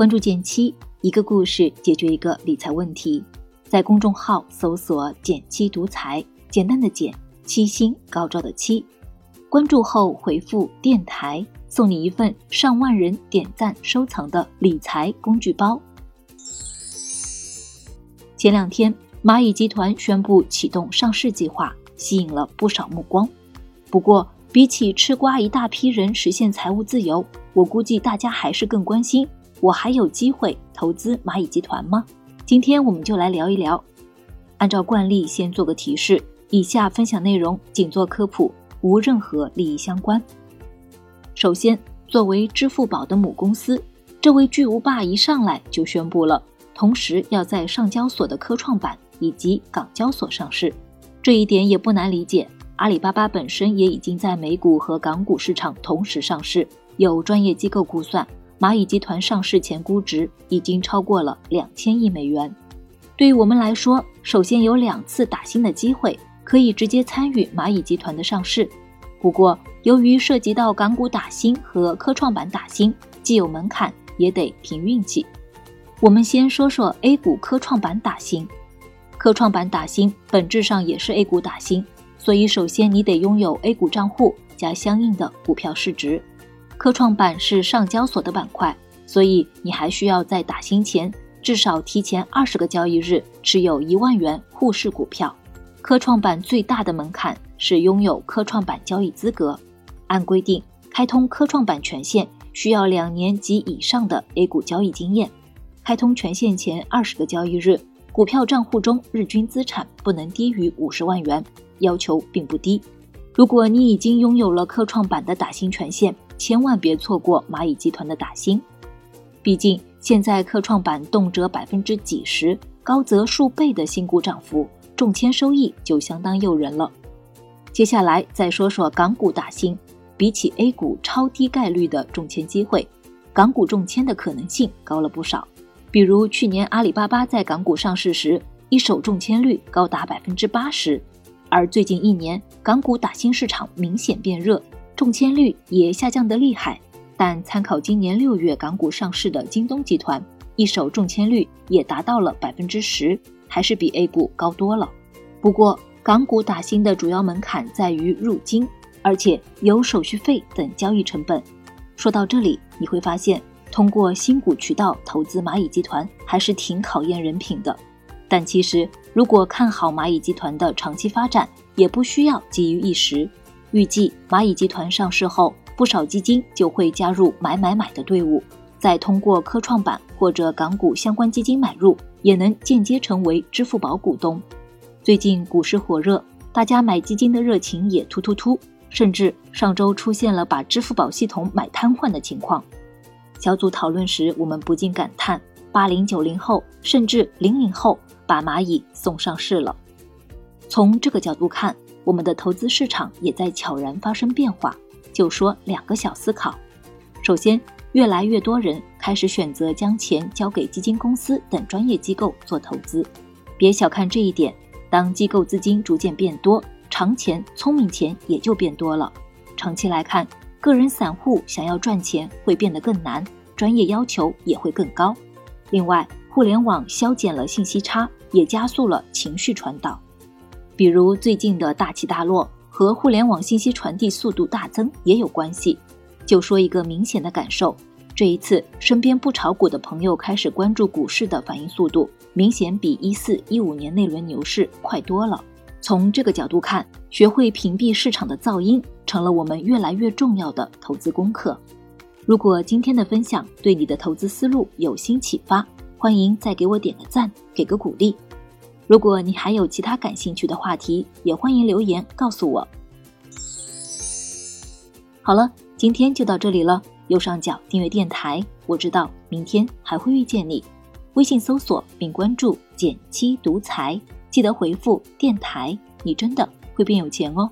关注减七，一个故事解决一个理财问题。在公众号搜索“减七独裁，简单的减，七星高照的七。关注后回复“电台”，送你一份上万人点赞收藏的理财工具包。前两天，蚂蚁集团宣布启动上市计划，吸引了不少目光。不过，比起吃瓜一大批人实现财务自由，我估计大家还是更关心：我还有机会投资蚂蚁集团吗？今天我们就来聊一聊。按照惯例，先做个提示：以下分享内容仅做科普，无任何利益相关。首先，作为支付宝的母公司，这位巨无霸一上来就宣布了，同时要在上交所的科创板以及港交所上市。这一点也不难理解。阿里巴巴本身也已经在美股和港股市场同时上市，有专业机构估算，蚂蚁集团上市前估值已经超过了两千亿美元。对于我们来说，首先有两次打新的机会，可以直接参与蚂蚁集团的上市。不过，由于涉及到港股打新和科创板打新，既有门槛，也得凭运气。我们先说说 A 股科创板打新，科创板打新本质上也是 A 股打新。所以，首先你得拥有 A 股账户加相应的股票市值。科创板是上交所的板块，所以你还需要在打新前至少提前二十个交易日持有一万元沪市股票。科创板最大的门槛是拥有科创板交易资格。按规定，开通科创板权限需要两年及以上的 A 股交易经验。开通权限前二十个交易日，股票账户中日均资产不能低于五十万元。要求并不低，如果你已经拥有了科创板的打新权限，千万别错过蚂蚁集团的打新。毕竟现在科创板动辄百分之几十，高则数倍的新股涨幅，中签收益就相当诱人了。接下来再说说港股打新，比起 A 股超低概率的中签机会，港股中签的可能性高了不少。比如去年阿里巴巴在港股上市时，一手中签率高达百分之八十。而最近一年，港股打新市场明显变热，中签率也下降得厉害。但参考今年六月港股上市的京东集团，一手中签率也达到了百分之十，还是比 A 股高多了。不过，港股打新的主要门槛在于入金，而且有手续费等交易成本。说到这里，你会发现，通过新股渠道投资蚂蚁集团还是挺考验人品的。但其实，如果看好蚂蚁集团的长期发展，也不需要急于一时。预计蚂蚁集团上市后，不少基金就会加入买买买的队伍，再通过科创板或者港股相关基金买入，也能间接成为支付宝股东。最近股市火热，大家买基金的热情也突突突，甚至上周出现了把支付宝系统买瘫痪的情况。小组讨论时，我们不禁感叹：八零九零后，甚至零零后。把蚂蚁送上市了。从这个角度看，我们的投资市场也在悄然发生变化。就说两个小思考：首先，越来越多人开始选择将钱交给基金公司等专业机构做投资。别小看这一点，当机构资金逐渐变多，长钱、聪明钱也就变多了。长期来看，个人散户想要赚钱会变得更难，专业要求也会更高。另外，互联网消减了信息差。也加速了情绪传导，比如最近的大起大落和互联网信息传递速度大增也有关系。就说一个明显的感受，这一次身边不炒股的朋友开始关注股市的反应速度，明显比一四一五年那轮牛市快多了。从这个角度看，学会屏蔽市场的噪音，成了我们越来越重要的投资功课。如果今天的分享对你的投资思路有新启发，欢迎再给我点个赞，给个鼓励。如果你还有其他感兴趣的话题，也欢迎留言告诉我。好了，今天就到这里了。右上角订阅电台，我知道明天还会遇见你。微信搜索并关注“减七独裁，记得回复“电台”，你真的会变有钱哦。